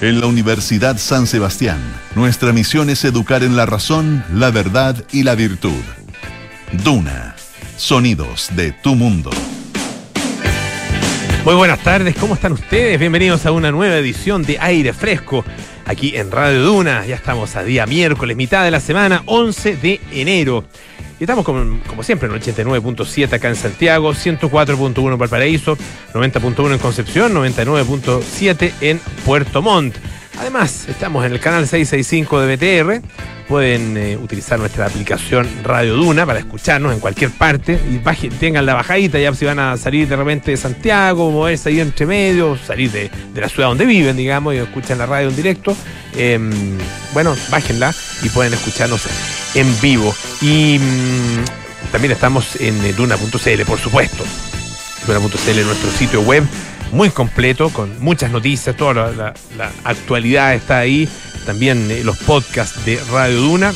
En la Universidad San Sebastián, nuestra misión es educar en la razón, la verdad y la virtud. Duna, sonidos de tu mundo. Muy buenas tardes, ¿cómo están ustedes? Bienvenidos a una nueva edición de Aire Fresco aquí en Radio Duna. Ya estamos a día miércoles, mitad de la semana, 11 de enero. Y estamos como, siempre en 89.7 acá en Santiago, 104.1 en Valparaíso, 90.1 en Concepción, 99.7 en Puerto Montt. Además, estamos en el canal 665 de BTR. Pueden eh, utilizar nuestra aplicación Radio Duna para escucharnos en cualquier parte y tengan la bajadita ya si van a salir de repente de Santiago, moverse ahí entre medio, salir de, la ciudad donde viven, digamos, y escuchan la radio en directo. Em, bueno, bájenla y pueden escucharnos en vivo. Y mm, también estamos en eh, duna.cl, por supuesto. Duna.cl, nuestro sitio web muy completo, con muchas noticias, toda la, actualidad está ahí, también eh, los podcasts de Radio Duna,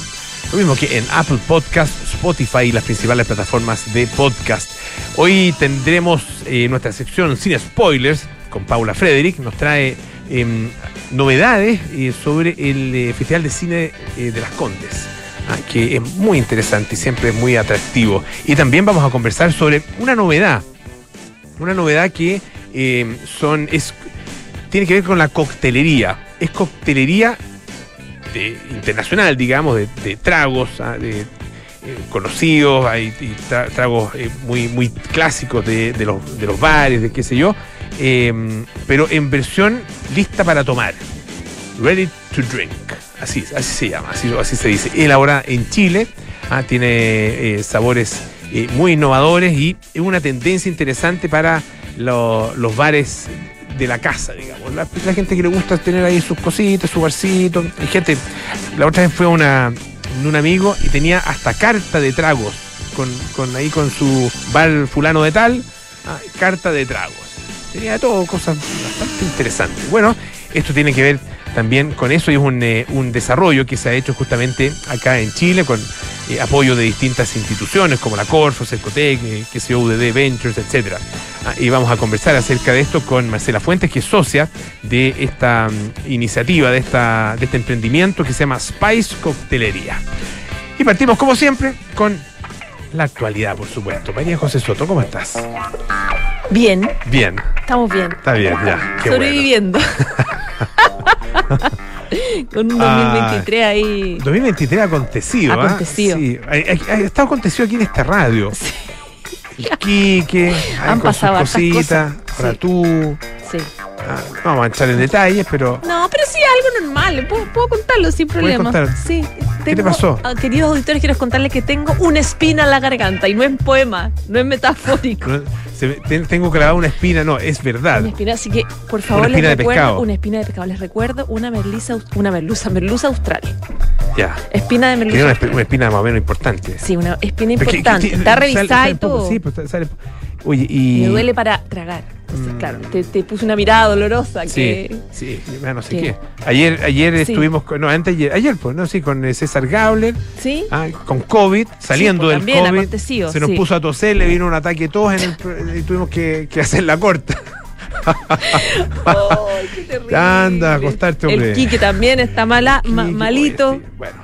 lo mismo que en Apple Podcast, Spotify y las principales plataformas de podcast. Hoy tendremos eh, nuestra sección Sin Spoilers con Paula Frederick, nos trae em, novedades eh, sobre el Festival de Cine de las Condes. Ah, que es muy interesante y siempre muy atractivo. Y también vamos a conversar sobre una novedad, una novedad que eh, son, es, tiene que ver con la coctelería. Es coctelería internacional, digamos, de, tragos, ah, de, eh, conocidos, hay tragos eh, muy, muy clásicos de, los, de los bares, de qué sé yo, em, pero en versión lista para tomar. Ready to drink. Así, así se llama, así, así se dice. Elaborada en Chile, ah, tiene sabores muy innovadores y es una tendencia interesante para los bares de la casa, digamos. La, gente que le gusta tener ahí sus cositas, su barcito. Hay gente, la otra vez fue una, un amigo y tenía hasta carta de tragos, con, ahí con su bar fulano de tal, ah, carta de tragos. Tenía todo, cosas bastante interesantes. Bueno, esto tiene que ver también con eso y es un, eh, un desarrollo que se ha hecho justamente acá en Chile con eh, apoyo de distintas instituciones como la Corfo, Cercotec, eh, que se UDD Ventures, etc. Ah, y vamos a conversar acerca de esto con Marcela Fuentes, que es socia de esta mm, iniciativa, de, esta, de este emprendimiento que se llama Spice Coctelería. Y partimos, como siempre, con la actualidad, por supuesto. María José Soto, ¿cómo estás? Bien. Bien. Estamos bien. Está bien, ya. Sobreviviendo. Con un 2023 ahí. 2023 acontecido. ¿ah? Acontecido. Sí. Ha, estado acontecido aquí en esta radio. Sí. El Quique, han pasado cositas, para tú. Sí. Ah, no vamos a entrar en detalles, pero. No, pero sí, algo normal. Puedo, contarlo sin problema. Sí. ¿Qué te pasó? Ah, queridos auditores, quiero contarles que tengo una espina en la garganta y no es poema, no es metafórico. tengo clavada una espina, no, es verdad. Una espina, así que por favor les recuerdo una espina de pescado. Les recuerdo una merluza, una merluza, merluza austral. Ya. Espina de merluza. Una, una, espina más o menos importante. Sí, una espina importante. Está revisada y todo. Sí, pues sale. Oye, y. Me duele para tragar. Mm. claro, te, puse una mirada dolorosa. Sí, que, sí, no sé qué. Ayer, ayer estuvimos, con, no, antes ayer, ayer pues, ¿no? Sí, con eh, César Gabler. Sí. Ah, con COVID, saliendo pues, del COVID. Se nos puso a toser, le vino un ataque todos en el, y tuvimos que, que hacer la corta. oh, qué terrible. Anda, acostarte, hombre. El Quique también está mala, malito. Bueno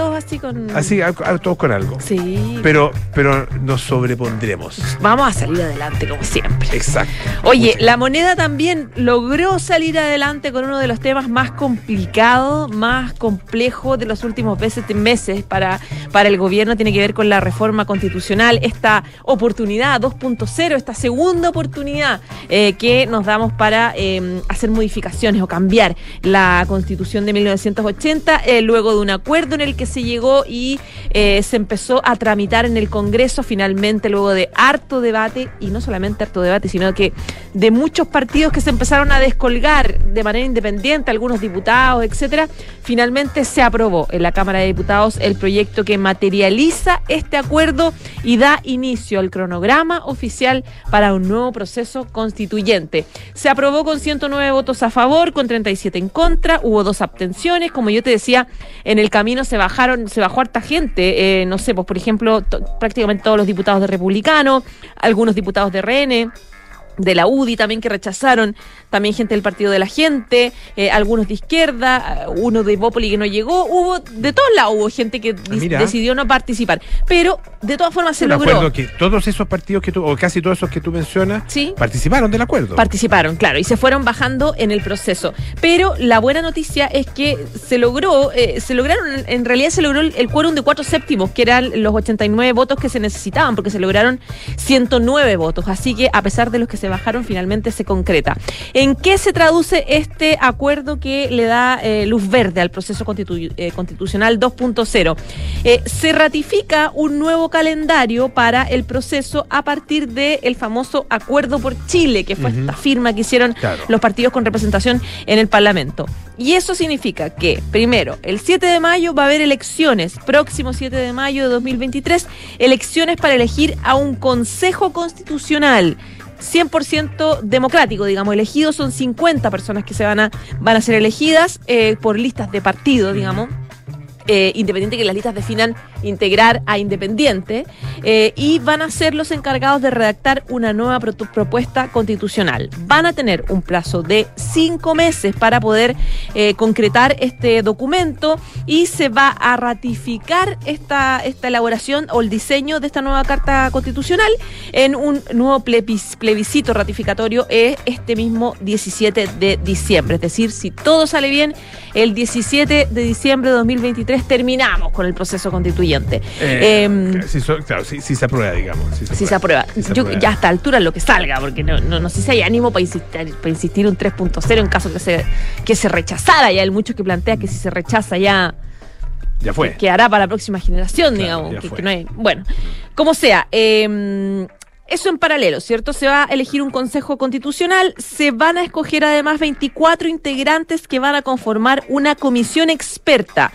todos así con. Así, todos con algo. Sí. Pero, pero nos sobrepondremos. Vamos a salir adelante, como siempre. Exacto. Oye, la moneda también logró salir adelante con uno de los temas más complicados, más complejos de los últimos meses para, para el gobierno. Tiene que ver con la reforma constitucional, esta oportunidad 2.0, esta segunda oportunidad eh, que nos damos para em, hacer modificaciones o cambiar la constitución de 1980, eh, luego de un acuerdo en el que se llegó y eh, se empezó a tramitar en el Congreso finalmente luego de harto debate, y no solamente harto debate, sino que de muchos partidos que se empezaron a descolgar de manera independiente, algunos diputados, etcétera, finalmente se aprobó en la Cámara de Diputados el proyecto que materializa este acuerdo y da inicio al cronograma oficial para un nuevo proceso constituyente. Se aprobó con 109 votos a favor, con 37 en contra, hubo dos abstenciones, como yo te decía, en el camino se bajaron, se bajó harta gente, eh, no sé, pues por ejemplo, prácticamente todos los diputados de Republicano, algunos diputados de RN de la UDI también que rechazaron, también gente del Partido de la Gente, eh, algunos de izquierda, eh, uno de Bópoli que no llegó, hubo de todos lados hubo gente que mira. decidió no participar, pero de todas formas se logró. acuerdo que todos esos partidos que tú, o casi todos esos que tú mencionas, Sí. participaron del acuerdo. Participaron, claro, y se fueron bajando en el proceso. Pero la buena noticia es que se logró, eh, se lograron, en realidad se logró el, el quórum de cuatro séptimos, que eran los 89 votos que se necesitaban, porque se lograron 109 votos. Así que a pesar de los que se bajaron, finalmente se concreta. ¿En qué se traduce este acuerdo que le da eh, luz verde al proceso constitu- eh, constitucional 2.0? Eh, se ratifica un nuevo calendario para el proceso a partir del famoso Acuerdo por Chile, que fue esta firma que hicieron Claro. los partidos con representación en el Parlamento. Y eso significa que, primero, el 7 de mayo va a haber elecciones, próximo 7 de mayo de 2023, elecciones para elegir a un Consejo Constitucional. 100% democrático, digamos, elegidos son 50 personas que se van a, van a ser elegidas eh, por listas de partido, digamos, eh, independiente que las listas definan integrar a independiente, eh, y van a ser los encargados de redactar una nueva pro- propuesta constitucional. Van a tener un plazo de cinco meses para poder eh, concretar este documento y se va a ratificar esta, esta elaboración o el diseño de esta nueva carta constitucional en un nuevo plebis- plebiscito ratificatorio este mismo 17 de diciembre. Es decir, si todo sale bien, el 17 de diciembre de 2023 terminamos con el proceso constituyente. Eh, Em, so- claro, sí se aprueba, digamos. Si se aprueba. Se Yo aprueba. ya a esta altura lo que salga, porque no, no, no sé si hay ánimo para insistir, para insistir un 3.0 en caso que se, que se rechazara. Ya hay muchos que plantea que si se rechaza ya Ya fue. quedará para la próxima generación, Claro, digamos. que- no hay- bueno, como sea, eh, eso en paralelo, ¿cierto? Se va a elegir un consejo constitucional, se van a escoger además 24 integrantes que van a conformar una comisión experta.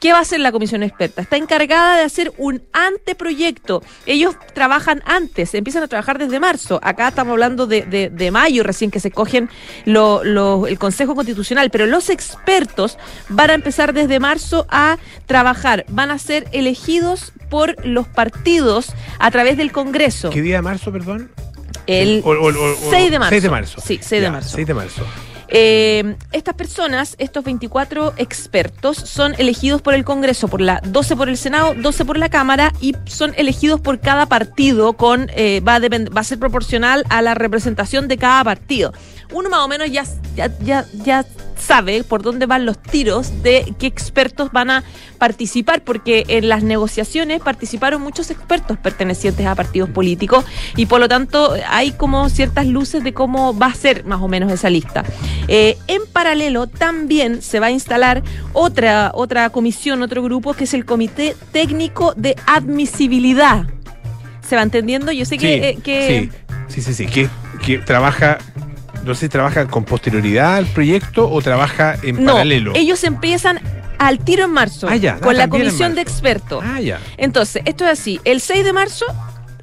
¿Qué va a hacer la comisión experta? Está encargada de hacer un anteproyecto. Ellos trabajan antes, empiezan a trabajar desde marzo. Acá estamos hablando de, de- de mayo recién que se cogen lo- lo- el Consejo Constitucional, pero los expertos van a empezar desde marzo a trabajar. Van a ser elegidos por los partidos a través del Congreso. ¿Qué día de marzo, perdón? El O- o- o- o- 6 de marzo. 6 de marzo. Sí, 6 de Ya, marzo. 6 de marzo. Eh, estas personas, estos 24 expertos, son elegidos por el Congreso, por la 12 por el Senado, 12 por la Cámara y son elegidos por cada partido con eh, va, a va a ser proporcional a la representación de cada partido. Uno más o menos ya, ya, ya, ya sabe por dónde van los tiros de qué expertos van a participar, porque en las negociaciones participaron muchos expertos pertenecientes a partidos políticos y por lo tanto hay como ciertas luces de cómo va a ser más o menos esa lista. Eh, en paralelo también se va a instalar otra, otra comisión, otro grupo que es el Comité Técnico de Admisibilidad. ¿Se va entendiendo? Yo sé que... sí, eh, que sí, sí, sí, sí, que, que trabaja, no sé si trabaja con posterioridad al proyecto o trabaja en no, paralelo. ellos empiezan al tiro en marzo Ah, ya, ah, con la comisión de expertos. Ah, ya. Entonces, esto es así. El 6 de marzo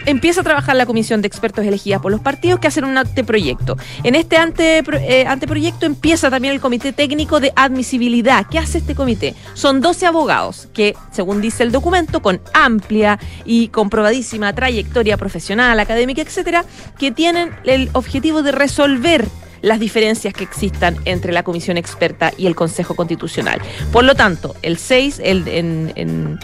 empieza a trabajar la comisión de expertos elegida por los partidos que hacen un anteproyecto. En este antepro- eh, anteproyecto empieza también el comité técnico de admisibilidad. ¿Qué hace este comité? Son 12 abogados que, según dice el documento, con amplia y comprobadísima trayectoria profesional, académica, etcétera, que tienen el objetivo de resolver las diferencias que existan entre la comisión experta y el Consejo Constitucional. Por lo tanto, el 6, el, en-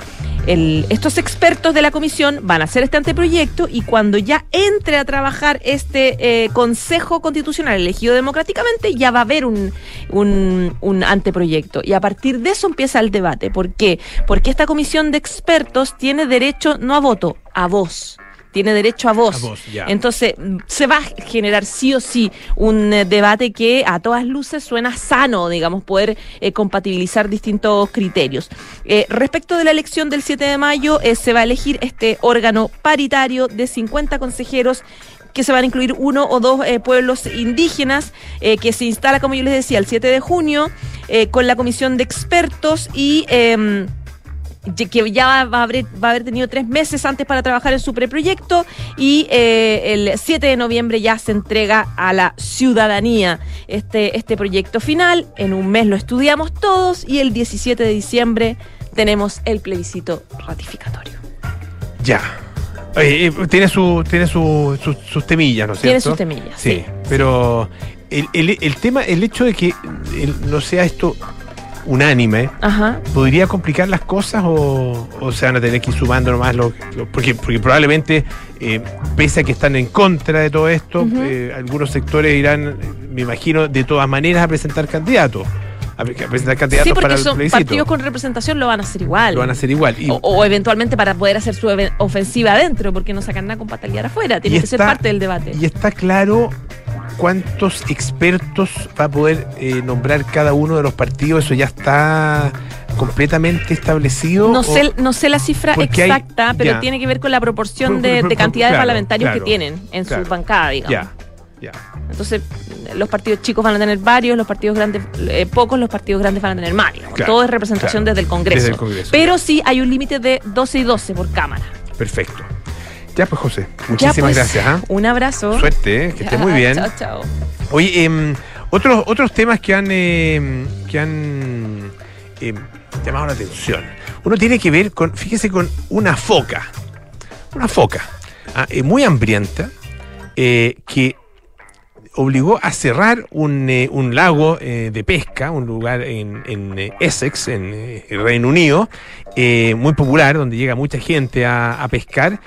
estos expertos de la comisión van a hacer este anteproyecto y cuando ya entre a trabajar este eh, Consejo Constitucional elegido democráticamente, ya va a haber un, un, un anteproyecto. Y a partir de eso empieza el debate. ¿Por qué? Porque esta comisión de expertos tiene derecho no a voto, a voz. Tiene derecho a voz. A voz, ya. Entonces, mm, se va a generar sí o sí un eh, debate que a todas luces suena sano, digamos, poder eh, compatibilizar distintos criterios. Eh, respecto de la elección del 7 de mayo, se va a elegir este órgano paritario de 50 consejeros que se van a incluir uno o dos eh, pueblos indígenas, eh, que se instala, como yo les decía, el 7 de junio, eh, con la comisión de expertos y... que ya va a, haber, va a haber tenido tres meses antes para trabajar en su preproyecto y eh, el 7 de noviembre ya se entrega a la ciudadanía este, este proyecto final. En un mes lo estudiamos todos y el 17 de diciembre tenemos el plebiscito ratificatorio. Ya. Oye, eh, tiene su, tiene su, su- sus temillas, ¿no es Tiene cierto? sus temillas, Sí, sí. pero el, el- el tema, el hecho de que el- no sea esto unánime, Ajá. ¿podría complicar las cosas o, o se van a tener que ir sumando nomás los, los- porque, porque probablemente, eh, pese a que están en contra de todo esto, eh, algunos sectores irán, me imagino, de todas maneras a presentar candidatos, a, pre- a presentar candidatos Sí, para porque el son partidos con representación lo van a hacer igual. Lo van a hacer igual. Y, O, o eventualmente para poder hacer su ofensiva adentro, porque no sacan nada con patalear afuera. Tiene que ser parte del debate. y está claro cuántos expertos va a poder eh, nombrar cada uno de los partidos, eso ya está completamente establecido. No o- sé, no sé la cifra hay- exacta, pero ya. tiene que ver con la proporción Por- de, de cantidad de parlamentarios claro, que tienen en claro. su bancada, digamos. Ya, ya. Entonces, los partidos chicos van a tener varios, los partidos grandes, eh, pocos, los partidos grandes van a tener más. Todo es representación claro. desde el Congreso. Desde el Congreso. Pero sí hay un límite de 12 y 12 por Cámara. Perfecto. Ya pues José, muchísimas pues, gracias. ¿ah? Un abrazo. Suerte, ¿eh? que esté muy bien. Chao, chao. Oye, em, otros, otros temas que han, em, que han em, llamado la atención. Uno tiene que ver con, fíjese, con una foca. Una foca ah, eh, muy hambrienta eh, que obligó a cerrar un, eh, un lago eh, de pesca, un lugar en, en, Essex, en eh, el Reino Unido, muy popular, donde llega mucha gente a, a pescar,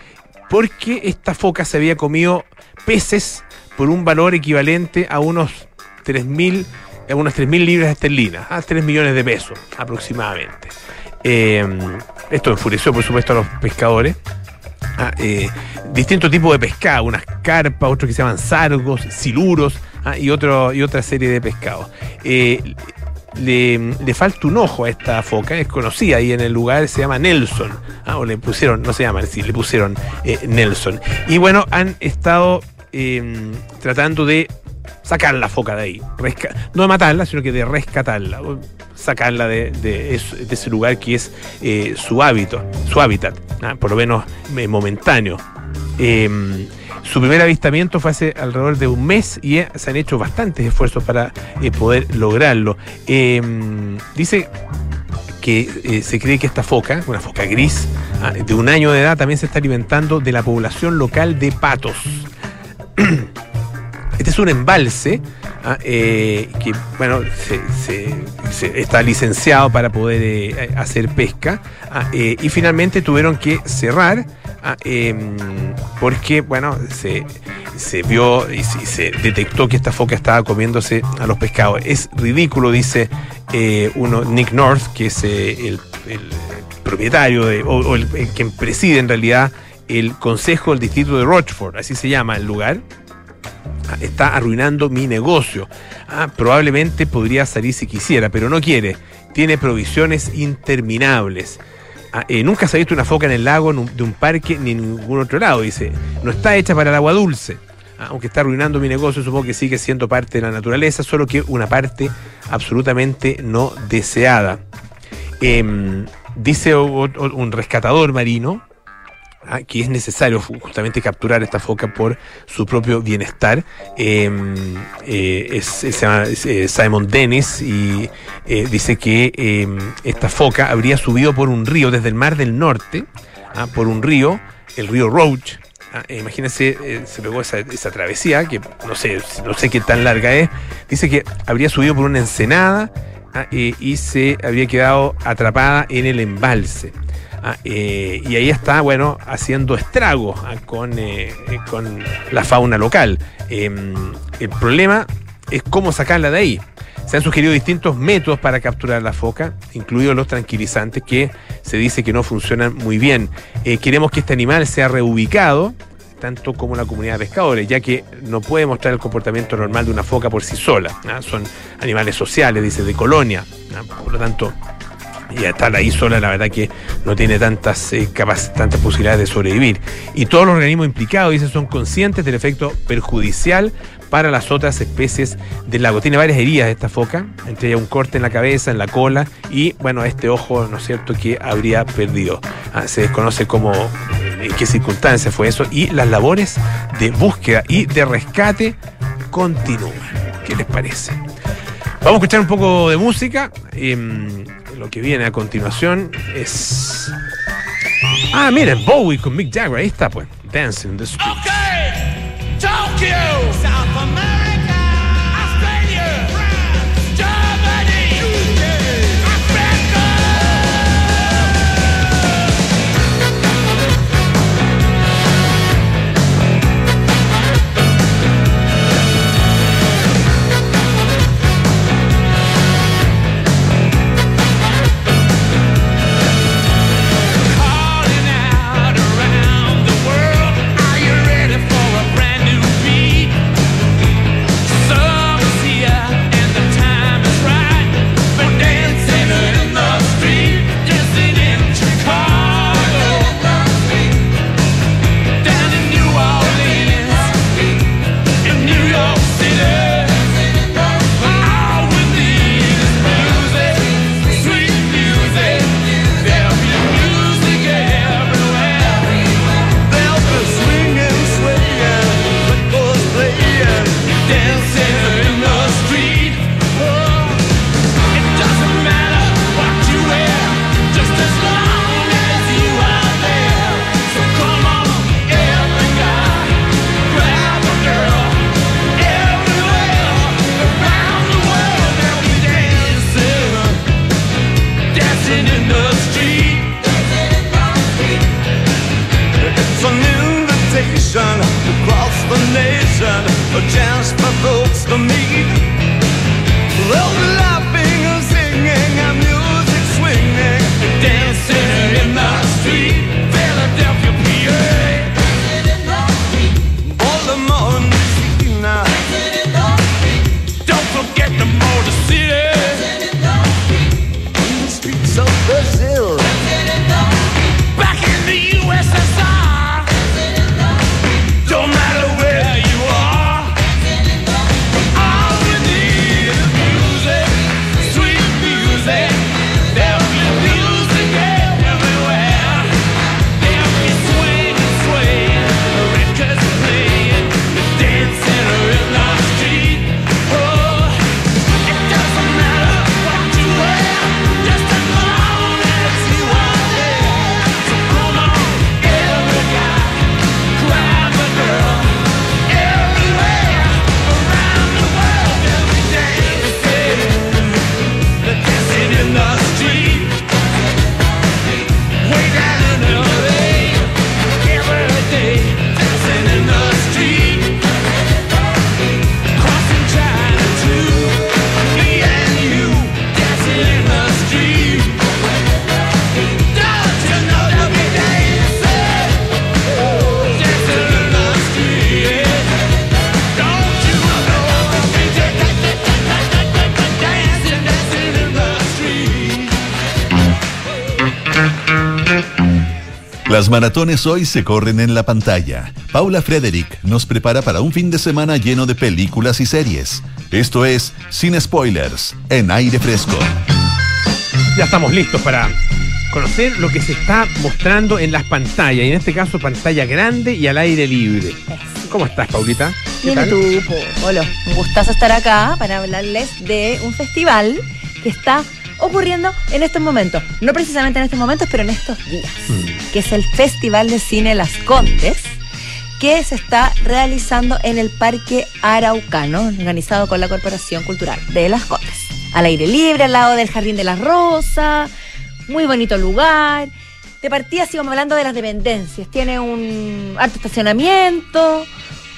porque esta foca se había comido peces por un valor equivalente a unos 3.000 a unas 3.000 libras esterlinas, a 3 millones de pesos aproximadamente. Eh, esto enfureció, por supuesto, a los pescadores. Ah, eh, distintos tipos de pescado, unas carpas, otros que se llaman sargos, siluros ah, y, y otra serie de pescados. Eh, le, le falta un ojo a esta foca, es conocida ahí en el lugar, se llama Nelson, ah, o le pusieron, no se llama así, le pusieron eh, Nelson. Y bueno, han estado eh, tratando de sacar la foca de ahí, no de matarla, sino que de rescatarla, sacarla de, de es- de ese lugar que es eh, su hábito, su hábitat, ah, por lo menos eh, momentáneo. Su primer avistamiento fue hace alrededor de un mes y eh, se han hecho bastantes esfuerzos para eh, poder lograrlo. Eh, dice que eh, se cree que esta foca, una foca gris, ah, de un año de edad, también se está alimentando de la población local de patos. Este es un embalse ah, eh, que, bueno, se, está licenciado para poder eh, hacer pesca ah, eh, y finalmente tuvieron que cerrar ah, em, porque, bueno, se, se vio y se, detectó que esta foca estaba comiéndose a los pescados. Es ridículo, dice uno, Nick North, que es el, propietario de, o, el, el quien preside en realidad el Consejo del Distrito de Rochford, así se llama el lugar está arruinando mi negocio. Ah, probablemente podría salir si quisiera, pero no quiere. Tiene provisiones interminables. Ah, eh, nunca se ha visto una foca en el lago de un parque ni en ningún otro lado. Dice, no está hecha para el agua dulce. Ah, aunque está arruinando mi negocio, supongo que sigue siendo parte de la naturaleza, solo que una parte absolutamente no deseada. Em, dice un rescatador marino ah, que es necesario ju- justamente capturar esta foca por su propio bienestar. Eh, eh, es- él se llama eh, Simon Dennis y eh, dice que eh, esta foca habría subido por un río desde el Mar del Norte, ah, por un río, el río Roach. Ah, eh, imagínense, eh, se pegó esa, esa travesía, que no sé, no sé qué tan larga es. Dice que habría subido por una ensenada ah, eh, y se habría quedado atrapada en el embalse. Ah, eh, y ahí está, bueno, haciendo estragos ah, con, eh, eh, con la fauna local. Em, el problema es cómo sacarla de ahí. Se han sugerido distintos métodos para capturar la foca, incluidos los tranquilizantes que se dice que no funcionan muy bien. Queremos que este animal sea reubicado, tanto como la comunidad de pescadores, ya que no puede mostrar el comportamiento normal de una foca por sí sola. ¿ah? Son animales sociales, dice, de colonia. Por lo tanto, y estar ahí sola, la verdad que no tiene tantas, eh, tantas posibilidades de sobrevivir. Y todos los organismos implicados, dice, son conscientes del efecto perjudicial para las otras especies del lago. Tiene varias heridas esta foca, entre ellas un corte en la cabeza, en la cola y, bueno, este ojo, ¿no es cierto?, que habría perdido. Ah, se desconoce cómo, en qué circunstancias fue eso. Y las labores de búsqueda y de rescate continúan. ¿Qué les parece? Vamos a escuchar un poco de música. Em, lo que viene a continuación es. Ah, miren, Bowie con Mick Jagger. Ahí está, pues. Dancing in the Street. Okay, Tokyo, South America, Las maratones hoy se corren en la pantalla. Paula Frederick nos prepara para un fin de semana lleno de películas y series. Esto es Sin Spoilers, en aire fresco. Ya estamos listos para conocer lo que se está mostrando en las pantallas, y en este caso pantalla grande y al aire libre. ¿Cómo estás, Paulita? ¿Qué Bien, tal? tú, Polo. Un gustazo estar acá para hablarles de un festival que está ocurriendo en estos momentos. No precisamente en estos momentos, pero en estos días. Mm. Que es el Festival de Cine Las Condes, que se está realizando en el Parque Araucano, organizado con la Corporación Cultural de Las Condes. Al aire libre, al lado del Jardín de la Rosa. Muy bonito lugar. De partida sigamos hablando de las dependencias. Tiene un alto estacionamiento,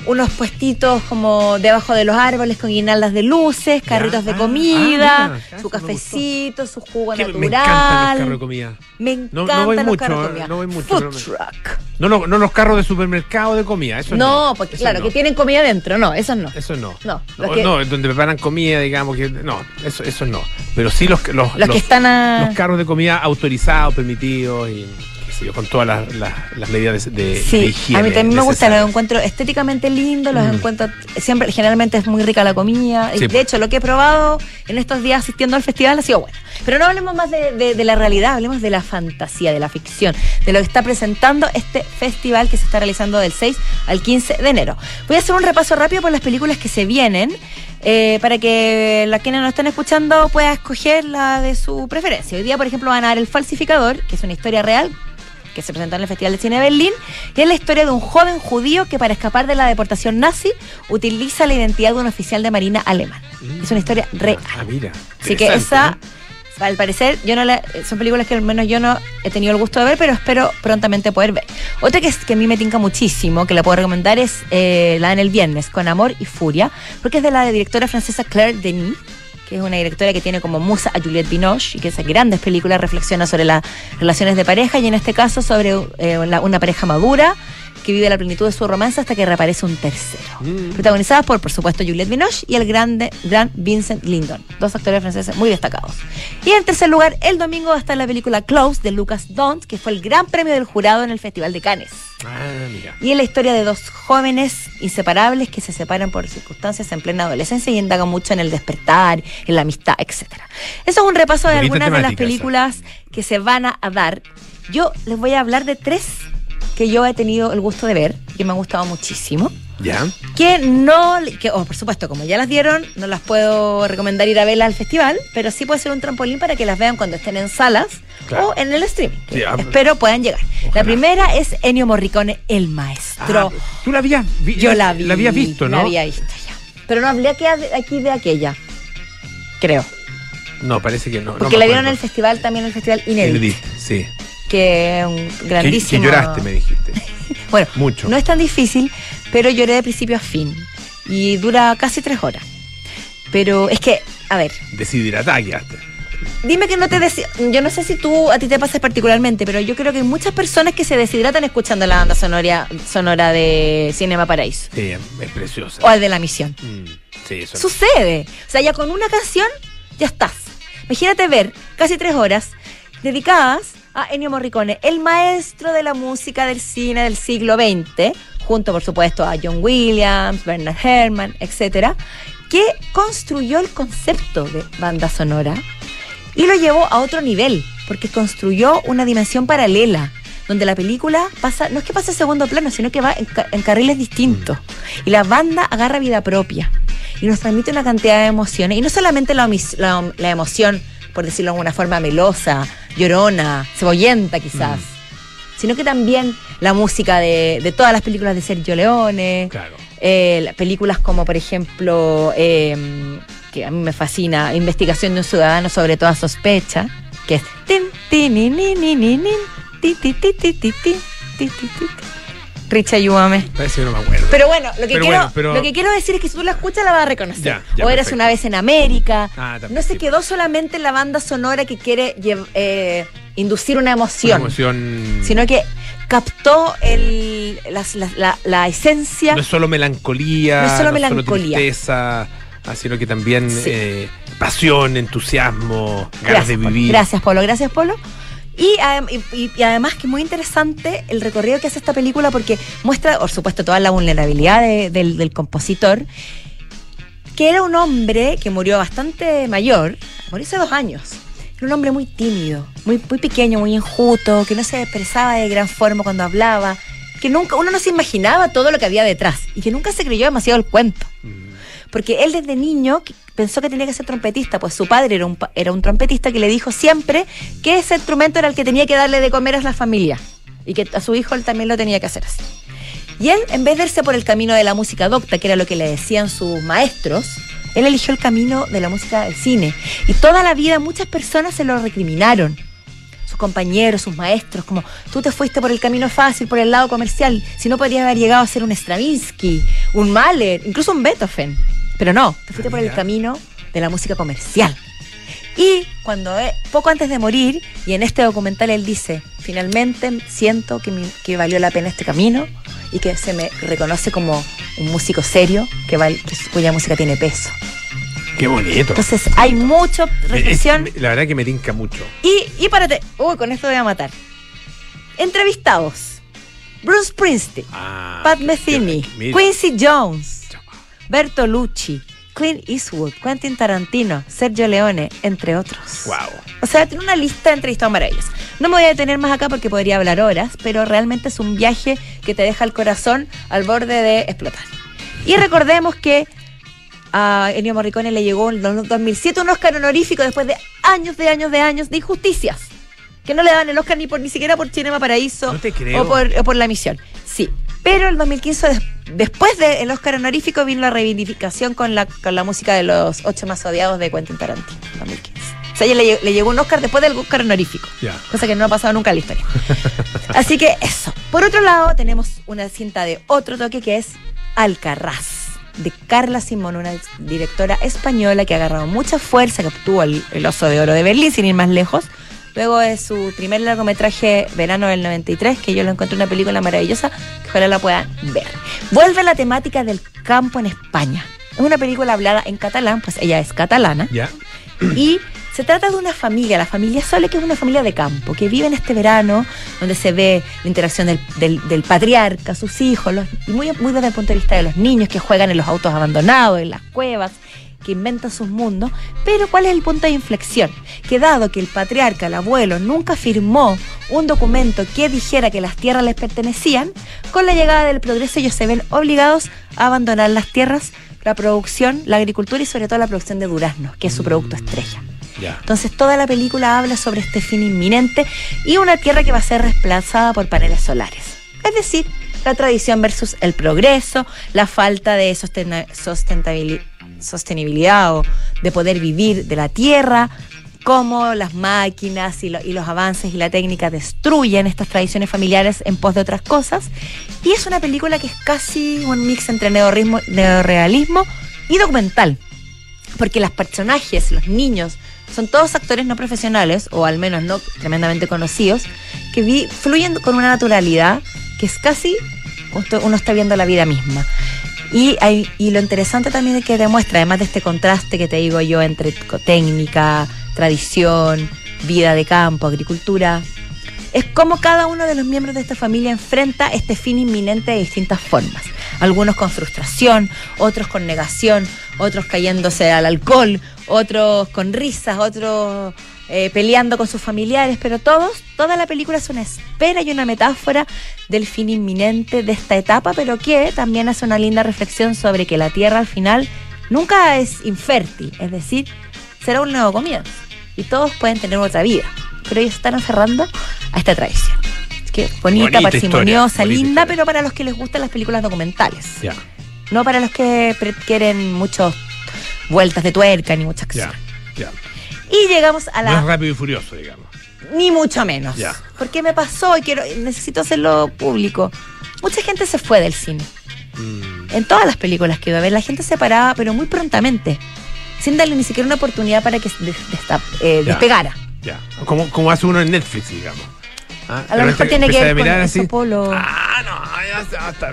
unos puestitos como debajo de los árboles con guirnaldas de luces, carritos de Ah, comida, ah, mira, su cafecito, su jugo Que natural. me encantan los carros de comida. Me No- encantan no voy los mucho, carros de eh, comida. no voy mucho, Food truck. No, no, no los carros de supermercado de comida, eso no. No, porque Eso claro, que tienen comida dentro, no, esos no. Eso no. No, No, los que- no, donde preparan comida, digamos que. No, eso, eso no. Pero sí los, los, Los que están a- los carros de comida autorizados, permitidos y con todas las, las- las medidas de, de, de Sí, higiene. a mí también me gusta, los encuentro estéticamente lindos, los Mm. encuentro siempre, generalmente es muy rica la comida. Sí, de hecho, lo que he probado en estos días asistiendo al festival ha sido bueno. Pero no hablemos más de, de- de la realidad, hablemos de la fantasía, de la ficción, de lo que está presentando este festival que se está realizando del 6 al 15 de enero. Voy a hacer un repaso rápido por las películas que se vienen. eh, para que la quienes nos están escuchando pueda escoger la de su preferencia. Hoy día, por ejemplo, van a dar El Falsificador, que es una historia real que se presentó en el Festival de Cine de Berlín, y es la historia de un joven judío que para escapar de la deportación nazi utiliza la identidad de un oficial de marina alemán. Es una historia real. Ah, mira. Así que esa, al parecer, yo no la, son películas que al menos yo no he tenido el gusto de ver, pero espero prontamente poder ver. Otra que, es, que a mí me tinca muchísimo, que la puedo recomendar, es eh, la en el viernes, con Amor y Furia, porque es de la directora francesa Claire Denis, que es una directora que tiene como musa a Juliette Binoche y que hace grandes películas, reflexiona sobre las relaciones de pareja y en este caso sobre eh, una pareja madura que vive la plenitud de su romance hasta que reaparece un tercero. Mm. Protagonizadas por, por supuesto, Juliette Binoche y el grande, gran Vincent Lindon, dos actores franceses muy destacados. Y en tercer lugar, el domingo va a estar la película Close de Lucas Dont, que fue el gran premio del jurado en el Festival de Cannes. Ah, mira. Y es la historia de dos jóvenes inseparables que se separan por circunstancias en plena adolescencia y indagan mucho en el despertar, en la amistad, etc. Eso es un repaso de Bonita algunas de las esa. películas que se van a, a dar. Yo les voy a hablar de tres que yo he tenido el gusto de ver, que me han gustado muchísimo. Ya. Que no, que, oh, por supuesto, como ya las dieron, no las puedo recomendar ir a verlas al festival, pero sí puede ser un trampolín para que las vean cuando estén en salas Claro. o en el streaming. que Sí, ah, espero puedan llegar. La ojalá. primera es Ennio Morricone, el maestro. Ah, Tú la habías, vi- Yo la vi. La habías visto, ¿no? La había visto ya. Pero no hablé aquí, de aquella. Creo. No, parece que no. Porque la vieron en el festival, también en el festival Inédit. Inédit, sí. Que es un Que, grandísimo. que lloraste, me dijiste. Bueno, Mucho. no es tan difícil, pero lloré de principio a fin. Y dura casi tres horas. Pero es que, a ver, Deshidratada quedaste. dime que no te. Yo no sé si tú, a ti te pasa particularmente, pero yo creo que hay muchas personas que se deshidratan escuchando la banda sonora, sonora de Cinema Paraíso. Sí, es preciosa. O el de La Misión. Mm, sí, eso. Sucede. O sea, ya con una canción ya estás. Imagínate ver casi tres horas dedicadas a Ennio Morricone, el maestro de la música del cine del siglo XX, junto por supuesto a John Williams, Bernard Herrmann, etcétera, que construyó el concepto de banda sonora y lo llevó a otro nivel, porque construyó una dimensión paralela, donde la película pasa, no es que pase a segundo plano, sino que va en, ca- en carriles distintos. Y la banda agarra vida propia y nos transmite una cantidad de emociones. Y no solamente la, omis- la- la emoción, por decirlo de alguna forma, melosa, llorona, cebollenta quizás, sino que también la música de, de todas las películas de Sergio Leone, Claro. eh, las películas como por ejemplo, eh, que a mí me fascina, Investigación de un ciudadano sobre toda sospecha, que es Richa, ayúdame. Parece que no me acuerdo. Pero bueno, lo que, Pero quiero, bueno, pero- lo que quiero decir es que si tú la escuchas la vas a reconocer. Ya, ya, o eras perfecto. una vez en América. Ah, no se quedó solamente en la banda sonora que quiere eh, inducir una emoción, Una emoción. sino que captó el, la, la- la esencia. No es solo melancolía. No es solo melancolía. tristeza, ah, sino que también Sí. eh, pasión, entusiasmo, ganas de Polo. vivir. Gracias, Polo. Gracias, Polo. Y, y- y- además que es muy interesante el recorrido que hace esta película porque muestra, por supuesto, toda la vulnerabilidad de- del, compositor, que era un hombre que murió bastante mayor, murió hace dos años. Era un hombre muy tímido, muy, muy pequeño, muy enjuto, que no se expresaba de gran forma cuando hablaba, que nunca, uno no se imaginaba todo lo que había detrás y que nunca se creyó demasiado el cuento. Porque él desde niño pensó que tenía que ser trompetista, pues su padre era un, era un trompetista que le dijo siempre que ese instrumento era el que tenía que darle de comer a la familia y que a su hijo él también lo tenía que hacer así. Y él, en vez de irse por el camino de la música docta, que era lo que le decían sus maestros, él eligió el camino de la música del cine. Y toda la vida muchas personas se lo recriminaron. Sus compañeros, sus maestros, como tú te fuiste por el camino fácil, por el lado comercial, si no podrías haber llegado a ser un Stravinsky, un Mahler, incluso un Beethoven. Pero no, te fuiste por el camino de la música comercial. Y cuando eh, poco antes de morir, y en este documental él dice, finalmente siento que, mi- que valió la pena este camino y que se me reconoce como un músico serio que val- cuya música tiene peso. Qué bonito. Entonces hay mucha reflexión. Es- la verdad que me tinca mucho. Y, y párate, uy, con esto voy a matar. Entrevistados. Bruce Springsteen, Ah, Pat Metheny. Quincy Jones, Bertolucci, Clint Eastwood, Quentin Tarantino, Sergio Leone, entre otros. Wow. O sea, tiene una lista de entrevistados maravillosos. No me voy a detener más acá porque podría hablar horas, pero realmente es un viaje que te deja el corazón al borde de explotar. Y recordemos que a Ennio Morricone le llegó en el 2007 un Oscar honorífico después de años de años de años de injusticias. Que no le daban el Oscar ni por ni siquiera por Cinema Paraíso No te creo. o por, o por La Misión. Sí. Pero el 2015, des- después del Oscar honorífico, vino la reivindicación con la, con la música de los ocho más odiados de Quentin Tarantino. 2015. O sea, ella le, lle- le llegó un Oscar después del Oscar honorífico. Cosa que no ha pasado nunca en la historia. Así que eso. Por otro lado, tenemos una cinta de otro toque que es Alcarraz, de Carla Simón, una directora española que ha agarrado mucha fuerza, que obtuvo el, el Oso de Oro de Berlín, sin ir más lejos. Luego de su primer largometraje, Verano del 93, que yo lo encontré una película maravillosa, que ojalá la puedan ver. Vuelve a la temática del campo en España. Es una película hablada en catalán, pues ella es catalana. Ya. Y se trata de una familia, la familia Sole, que es una familia de campo, que vive en este verano, donde se ve la interacción del, del- del patriarca, sus hijos, los- y muy, muy desde el punto de vista de los niños que juegan en los autos abandonados, en las cuevas, que inventan sus mundos. Pero ¿cuál es el punto de inflexión? Que dado que el patriarca, el abuelo, nunca firmó un documento que dijera que las tierras les pertenecían, con la llegada del progreso ellos se ven obligados a abandonar las tierras, la producción, la agricultura y sobre todo la producción de duraznos, que es su producto estrella. Ya. Entonces toda la película habla sobre este fin inminente y una tierra que va a ser reemplazada por paneles solares. Es decir, la tradición versus el progreso, la falta de sustentabilidad, sostenibilidad o de poder vivir de la tierra, cómo las máquinas y, lo- y los avances y la técnica destruyen estas tradiciones familiares en pos de otras cosas. Y es una película que es casi un mix entre neorrealismo y documental porque los personajes, los niños, son todos actores no profesionales, o al menos no tremendamente conocidos, que vi- fluyen con una naturalidad que es casi uno está viendo la vida misma. Y, hay- y lo interesante también es que demuestra, además de este contraste que te digo yo entre técnica, tradición, vida de campo, agricultura, es cómo cada uno de los miembros de esta familia enfrenta este fin inminente de distintas formas. Algunos con frustración, otros con negación, otros cayéndose al alcohol, otros con risas, otros eh, peleando con sus familiares, pero todos, toda la película es una espera y una metáfora del fin inminente de esta etapa, pero que también hace una linda reflexión sobre que la tierra al final nunca es infértil, es decir, será un nuevo comienzo y todos pueden tener otra vida, pero ellos están aferrando a esta tradición. Es que bonita, Bonita parsimoniosa, historia, linda, pero para los que les gustan las películas documentales, Ya. no para los que quieren muchas vueltas de tuerca ni mucha acción. Ya. Ya. Y llegamos a No es la rápido y furioso, digamos. ni mucho menos. Ya. Porque me pasó y quiero necesito hacerlo público. Mucha gente se fue del cine. Mm, En todas las películas que iba a ver, la gente se paraba, pero muy prontamente, sin darle ni siquiera una oportunidad para que des- desta- eh, despegara. Ya. Como, como hace uno en Netflix, digamos. Ah, A lo mejor este tiene que ver con así. Sopolo. Ah, no, ya está.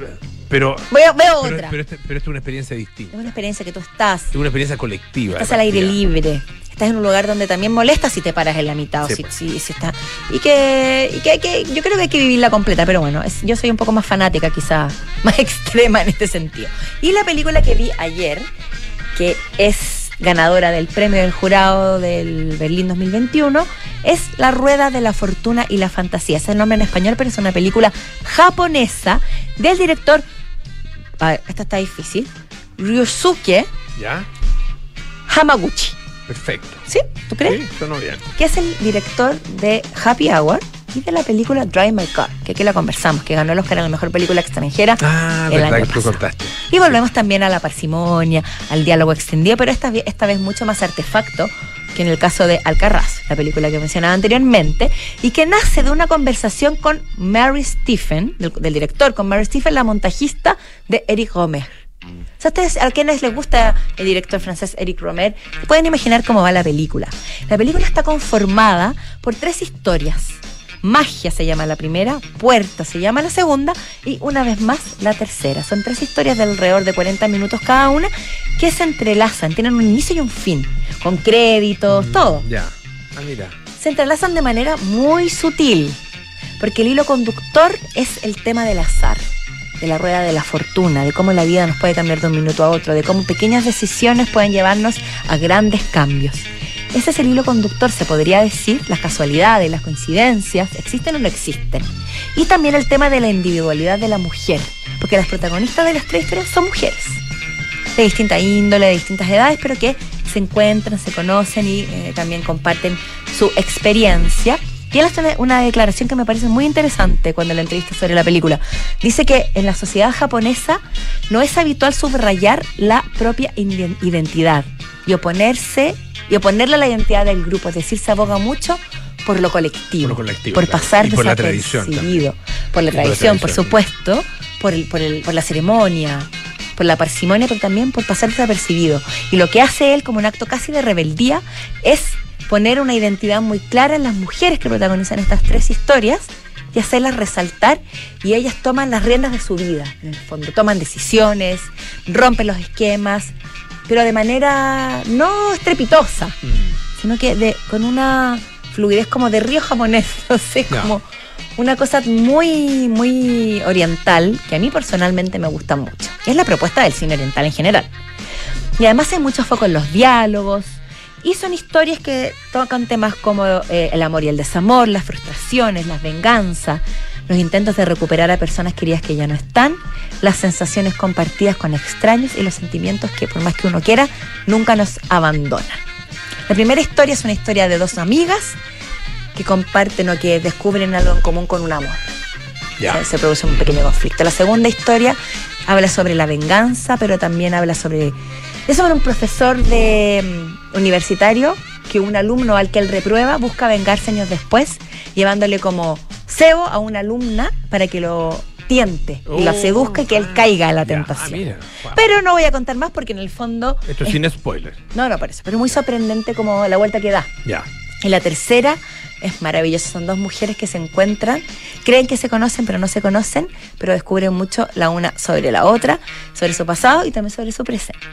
Pero, Veo, veo pero, otra. pero, este- es una experiencia distinta. es una experiencia que tú estás, Es una experiencia colectiva. estás al aire libre, estás en un lugar donde también molesta si te paras en la mitad Sí, o si, pues. si- si está y que, y que, hay que- yo creo que hay que vivirla completa pero bueno es- yo soy un poco más fanática quizá más extrema en este sentido y la película que vi ayer que es ganadora del premio del jurado del Berlín 2021 es La Rueda de la Fortuna y la Fantasía es el nombre en español pero es una película japonesa del director a ver, esta está difícil Ryosuke ¿Ya? Hamaguchi Perfecto. ¿sí? ¿tú crees? Sí, sonó bien. que es el director de Happy Hour y de la película Drive My Car, que aquí la conversamos, que ganó el Oscar a la mejor película extranjera. Ah, El verdad año que tú contaste. Y volvemos también a la parsimonia, al diálogo extendido, pero esta, esta vez mucho más artefacto que en el caso de Alcarraz, la película que mencionaba anteriormente, y que nace de una conversación con Mary Stephen, del, del director, con Mary Stephen, la montajista de Eric Romer. O sea, ustedes, a quienes les gusta el director francés Eric Romer, pueden imaginar cómo va la película. La película está conformada por tres historias. Magia se llama la primera, Puerta se llama la segunda y una vez más la tercera. Son tres historias de alrededor de 40 minutos cada una que se entrelazan, tienen un inicio y un fin, con créditos, todo Ya. Ah, mira. se entrelazan de manera muy sutil, porque el hilo conductor es el tema del azar, de la rueda de la fortuna, de cómo la vida nos puede cambiar de un minuto a otro, de cómo pequeñas decisiones pueden llevarnos a grandes cambios. Ese es el hilo conductor, se podría decir, las casualidades, las coincidencias, existen o no existen. Y también el tema de la individualidad de la mujer, porque las protagonistas de las tres historias son mujeres de distinta índole, de distintas edades, pero que se encuentran, se conocen y eh, también comparten su experiencia. Y él hace una- declaración que me parece muy interesante cuando la entrevista sobre la película. Dice que en la sociedad japonesa no es habitual subrayar la propia identidad y oponerse y oponerle a la identidad del grupo, es decir, se aboga mucho por lo colectivo, Por lo colectivo, por claro. pasar por la tradición desapercibido, por la Y por la tradición, por supuesto, por, el, por, el, por la ceremonia, por la parsimonia, pero también por pasar desapercibido. Y lo que hace él como un acto casi de rebeldía es poner una identidad muy clara en las mujeres que protagonizan estas tres historias y hacerlas resaltar y ellas toman las riendas de su vida, en el fondo, toman decisiones, rompen los esquemas, pero de manera no estrepitosa, Mm. sino que de, con una fluidez como de río japonés, no sé, como una cosa muy, muy oriental, que a mí personalmente me gusta mucho. Y es la propuesta del cine oriental en general. Y además hay mucho foco en los diálogos. Y son historias que tocan temas como eh, el amor y el desamor, las frustraciones, las venganzas, los intentos de recuperar a personas queridas que ya no están, las sensaciones compartidas con extraños y los sentimientos que por más que uno quiera, nunca nos abandonan. La primera historia es una historia de dos amigas que comparten o que descubren algo en común con un amor. Ya. Se, se produce un pequeño conflicto. La segunda historia habla sobre la venganza, pero también habla sobre. Es sobre un profesor de mm, universitario que un alumno al que él reprueba busca vengarse años después, llevándole como cebo a una alumna para que lo tiente y lo Oh, seduzca y que él ah, caiga en la tentación. ah, wow. Pero no voy a contar más porque en el fondo. Esto es- sin spoiler. no, no, por eso. Pero muy sorprendente como la vuelta que da. Ya. Y la tercera es maravillosa. Son dos mujeres que se encuentran, creen que se conocen, pero no se conocen, pero descubren mucho la una sobre la otra, sobre su pasado y también sobre su presente.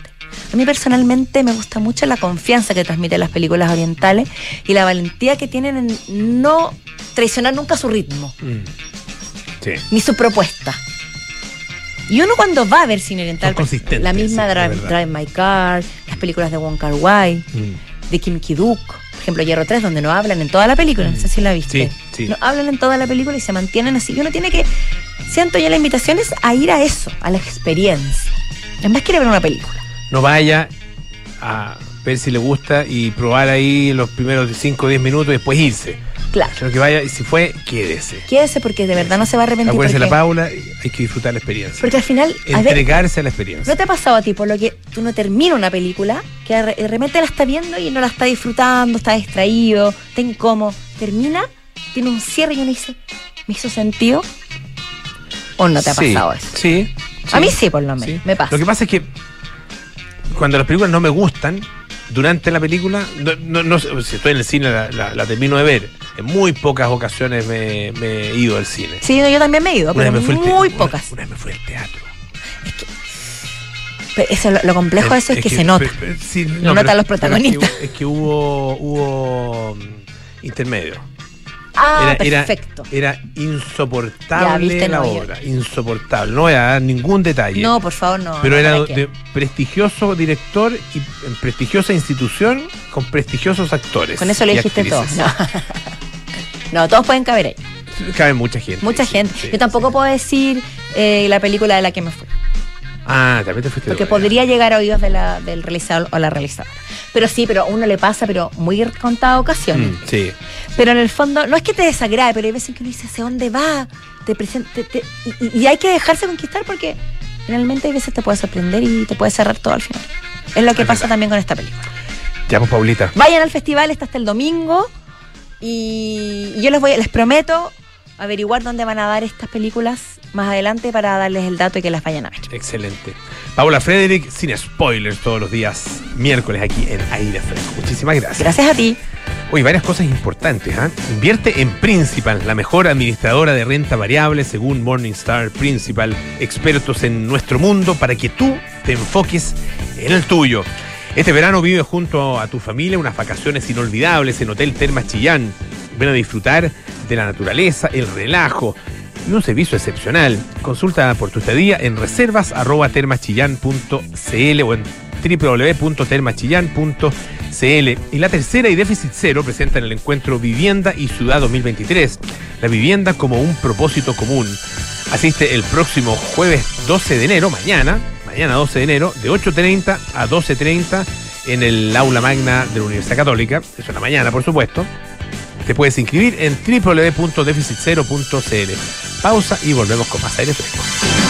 A mí personalmente me gusta mucho la confianza que transmiten las películas orientales y la valentía que tienen en no traicionar nunca su ritmo, Mm. Sí. ni su propuesta. Y uno cuando va a ver cine oriental, la misma sí, Drive, My Car, las películas de Wong Kar Wai, Mm. de Kim Ki-duk, por ejemplo Hierro 3, donde no hablan en toda la película, no sé si la viste. Sí, sí. No hablan en toda la película y se mantienen así. Y uno tiene que, siento yo la invitación es a ir a eso, a la experiencia. Además quiere ver una película. No vaya a ver si le gusta y probar ahí los primeros 5 o 10 minutos y después irse. Claro. Sino que vaya y si fue, quédese. Quédese porque de verdad no se va a arrepentir. Acuérdese la Paula, hay que disfrutar la experiencia. porque al final, a ver, Entregarse a la experiencia. ¿no te ha pasado a ti por lo que tú no terminas una película, que de repente la está viendo y no la está disfrutando, está distraído, está incómodo? Termina, tiene un cierre y uno dice, ¿me hizo sentido? ¿O no te ha Sí, pasado eso? Sí. A mí sí, por lo menos, sí. me pasa. Lo que pasa es que cuando las películas no me gustan, durante la película, no, no- no si estoy en el cine la, la- la termino de ver. En muy pocas ocasiones me, me he ido al cine. Sí, no, yo también me he ido, pero muy pocas. Una vez me fui al teatro. Pero eso, lo, lo complejo de eso es, que, que- se nota. pe- pe- sí, Lo notan los pero es que protagonistas. Es que, hubo, hubo mm, intermedio. Ah, era, perfecto. Era, insoportable viste, la no, yo- obra. Insoportable. No voy a dar ningún detalle. No, por favor, no. pero no, era de prestigioso director y en prestigiosa institución con prestigiosos actores. Con eso y dijiste todo. No. no, todos pueden caber ahí. Cabe mucha gente. Mucha gente. sí, Yo tampoco sí. puedo decir eh, la película de la que me fui. Ah, también te fuiste Porque podría llegar a oídos de la, del realizador o la realizadora. Pero sí, pero a uno le pasa, pero muy contadas ocasiones. Mm, sí. Pero en el fondo, no es que te desagrade, pero hay veces que uno dice, ¿hacia dónde va? Te presenta, te- te- y, y hay que dejarse conquistar porque realmente hay veces te puede sorprender y te puede cerrar todo al final. Es lo que Es pasa verdad. también con esta película. Ya, pues, Paulita. Vayan al festival, está hasta el domingo. Y yo les voy, les prometo averiguar dónde van a dar estas películas más adelante para darles el dato y que las vayan a ver. Excelente. Paula Frederick, sin spoilers todos los días, miércoles aquí en Aire Fresco. Muchísimas gracias. Gracias a ti. Oye, varias cosas importantes. ¿ah? Invierte en Principal, la mejor administradora de renta variable según Morningstar Principal, expertos en nuestro mundo para que tú te enfoques en el tuyo. Este verano vive junto a tu familia unas vacaciones inolvidables en Hotel Termas Chillán. Ven a disfrutar de la naturaleza, el relajo y un servicio excepcional. Consulta por tu estadía en reservas arroba termaschillán.cl o en www.termachillán.cl. Y la tercera y déficit cero presentan el encuentro Vivienda y Ciudad 2023. La vivienda como un propósito común. Asiste el próximo jueves 12 de enero, mañana, mañana 12 de enero, de 8.30 a 12.30 en el aula magna de la Universidad Católica. Eso en la mañana, por supuesto. Te puedes inscribir en www.deficitcero.cl. Pausa y volvemos con más aire fresco.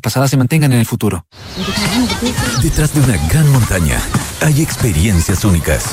pasadas se mantengan en el futuro. Detrás de una gran montaña hay experiencias únicas.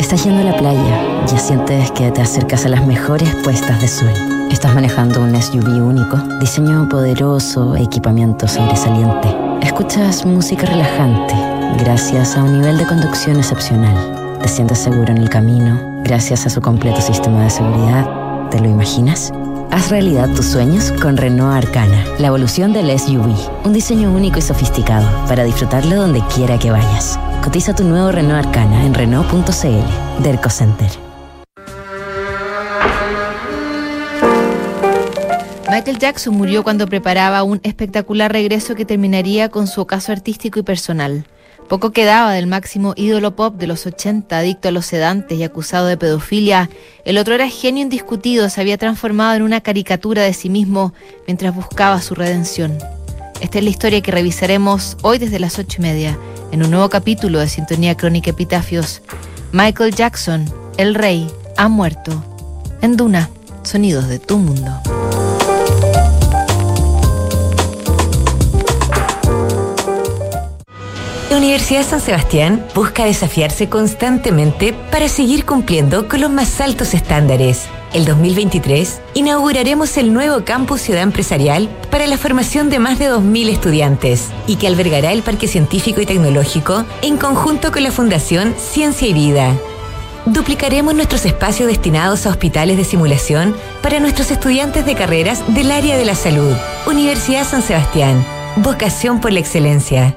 Estás yendo a la playa, ya sientes que te acercas a las mejores puestas de sol. Estás manejando un SUV único, diseño poderoso, equipamiento sobresaliente. Escuchas música relajante, gracias a un nivel de conducción excepcional. Te sientes seguro en el camino, gracias a su completo sistema de seguridad. ¿Te lo imaginas? Haz realidad tus sueños con Renault Arcana, la evolución del SUV. Un diseño único y sofisticado para disfrutarlo donde quiera que vayas. Cotiza tu nuevo Renault Arcana en Renault.cl. Derco Center. Michael Jackson murió cuando preparaba un espectacular regreso que terminaría con su ocaso artístico y personal. Poco quedaba del máximo ídolo pop de los 80, adicto a los sedantes y acusado de pedofilia. El otro era genio indiscutido, se había transformado en una caricatura de sí mismo mientras buscaba su redención. Esta es la historia que revisaremos hoy desde las ocho y media, en un nuevo capítulo de Sintonía Crónica Epitafios. Michael Jackson, el rey, ha muerto. En Duna, sonidos de tu mundo. La Universidad San Sebastián busca desafiarse constantemente para seguir cumpliendo con los más altos estándares. El 2023 inauguraremos el nuevo campus Ciudad Empresarial para la formación de más de 2.000 estudiantes y que albergará el Parque Científico y Tecnológico en conjunto con la Fundación Ciencia y Vida. Duplicaremos nuestros espacios destinados a hospitales de simulación para nuestros estudiantes de carreras del área de la salud. Universidad San Sebastián. Vocación por la excelencia.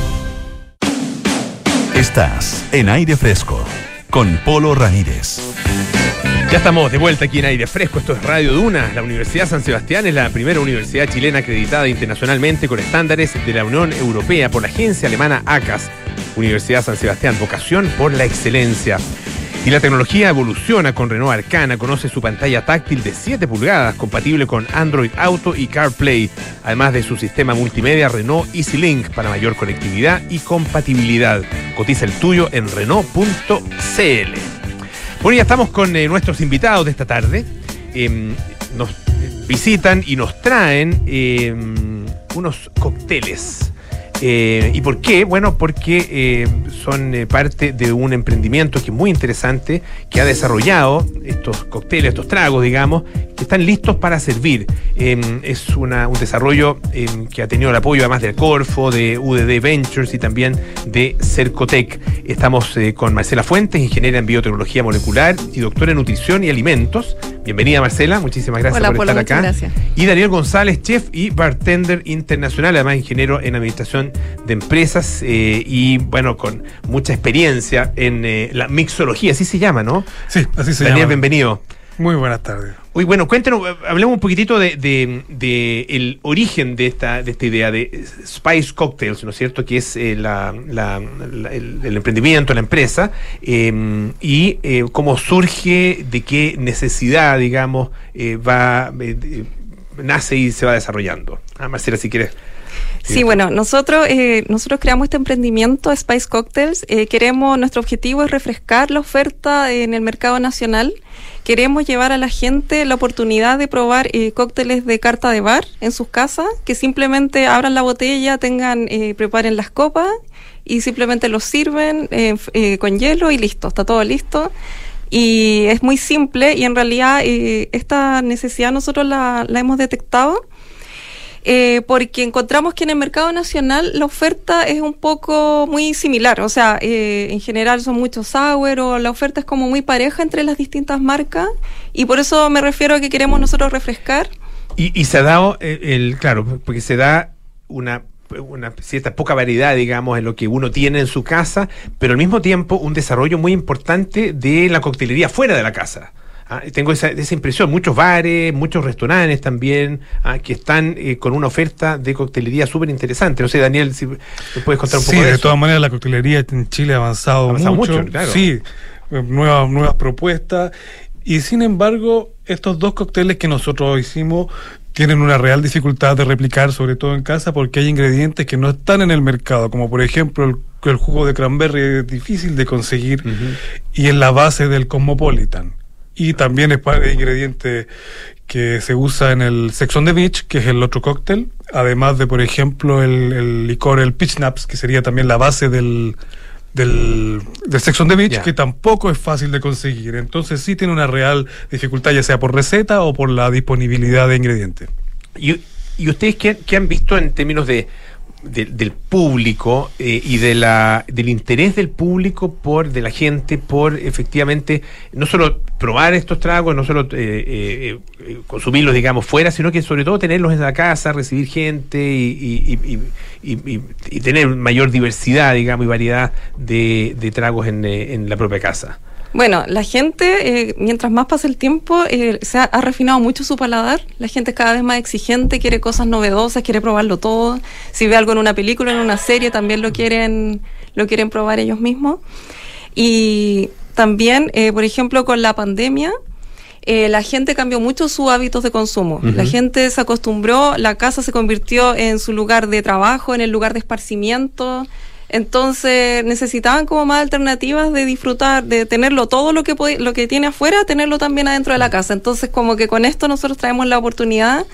Estás en aire fresco con Polo Ramírez. Ya estamos de vuelta aquí en aire fresco. Esto es Radio Duna. La Universidad San Sebastián es la primera universidad chilena acreditada internacionalmente con estándares de la Unión Europea por la agencia alemana ACAS. Universidad San Sebastián, vocación por la excelencia. Y la tecnología evoluciona con Renault Arcana. Conoce su pantalla táctil de 7 pulgadas, compatible con Android Auto y CarPlay, además de su sistema multimedia Renault EasyLink para mayor conectividad y compatibilidad. Cotiza el tuyo en Renault.cl. Bueno, ya estamos con eh, nuestros invitados de esta tarde. Eh, nos visitan y nos traen eh, unos cócteles. Eh, ¿Y por qué? Bueno, porque eh, son eh, parte de un emprendimiento que es muy interesante, que ha desarrollado estos cócteles, estos tragos, digamos, que están listos para servir. es una- un desarrollo que ha tenido el apoyo además del Corfo, de UDD Ventures y también de Cercotec. Estamos con Marcela Fuentes, ingeniera en biotecnología molecular y doctora en nutrición y alimentos. Bienvenida Marcela, muchísimas gracias Hola, por Polo, estar acá. gracias. Y Daniel González, chef y bartender internacional, además ingeniero en administración de empresas eh, y bueno, con mucha experiencia en eh, la mixología, así se llama, ¿no? Sí, así se Daniel, llama. bienvenido. Muy buenas tardes. Uy, bueno, cuéntanos, eh, hablemos un poquitito de, de- el origen de esta, de esta idea de Spice Cocktails, ¿no es cierto? Que es eh, la- el, emprendimiento, la empresa, eh, y eh, cómo surge, de qué necesidad, digamos, eh, va, nace y se va desarrollando. Ah, Marcela, si quieres. Sí, bueno, nosotros, eh, nosotros creamos este emprendimiento Spice Cocktails. Eh, queremos, nuestro objetivo es refrescar la oferta en el mercado nacional. Queremos llevar a la gente la oportunidad de probar eh, cócteles de carta de bar en sus casas, que simplemente abran la botella, tengan, eh, preparen las copas y simplemente los sirven eh, eh, con hielo y listo, está todo listo. Y es muy simple y en realidad eh, esta necesidad nosotros la, la hemos detectado eh, porque encontramos que en el mercado nacional la oferta es un poco muy similar, o sea, eh, en general son muchos sour la oferta es como muy pareja entre las distintas marcas y por eso me refiero a que queremos nosotros refrescar. Y, y se ha dado, eh, el, claro, porque se da una cierta poca variedad, digamos, en lo que uno tiene en su casa, pero al mismo tiempo un desarrollo muy importante de la coctelería fuera de la casa. Ah, tengo esa, esa impresión, muchos bares, muchos restaurantes también, ah, que están eh, con una oferta de coctelería súper interesante. No sé, Daniel, si me puedes contar un Sí, poco de, de todas maneras la coctelería en Chile ha avanzado, mucho. mucho, claro. Sí, nuevas, nuevas propuestas. Y sin embargo, estos dos cócteles que nosotros hicimos tienen una real dificultad de replicar, sobre todo en casa, porque hay ingredientes que no están en el mercado, como por ejemplo el, el jugo de cranberry es difícil de conseguir y es la base del Cosmopolitan. Y también es pa- ingrediente que se usa en el Sex on the Beach, que es el otro cóctel, además de, por ejemplo, el, el licor, el Peach Naps, que sería también la base del, del, del Sex on the Beach, que tampoco es fácil de conseguir. Entonces sí tiene una real dificultad, ya sea por receta o por la disponibilidad de ingredientes. ¿Y, y ustedes qué, qué han visto en términos de, de- del público eh, y de la, del interés del público por, de la gente, por efectivamente no solo probar estos tragos, no solo eh, eh, eh, consumirlos, digamos, fuera, sino que sobre todo tenerlos en la casa, recibir gente y, y- tener mayor diversidad, digamos, y variedad de, de tragos en, eh, en la propia casa? Bueno, la gente, eh, mientras más pasa el tiempo, eh, se ha, ha refinado mucho su paladar. La gente es cada vez más exigente, quiere cosas novedosas, quiere probarlo todo. Si ve algo en una película, en una serie, también lo quieren, lo quieren probar ellos mismos. Y también, eh, por ejemplo, con la pandemia, eh, la gente cambió mucho sus hábitos de consumo. La gente se acostumbró, la casa se convirtió en su lugar de trabajo, en el lugar de esparcimiento. Entonces necesitaban como más alternativas de disfrutar, de tenerlo todo lo que lo que tiene afuera, tenerlo también adentro de la casa. Entonces como que con esto nosotros traemos la oportunidad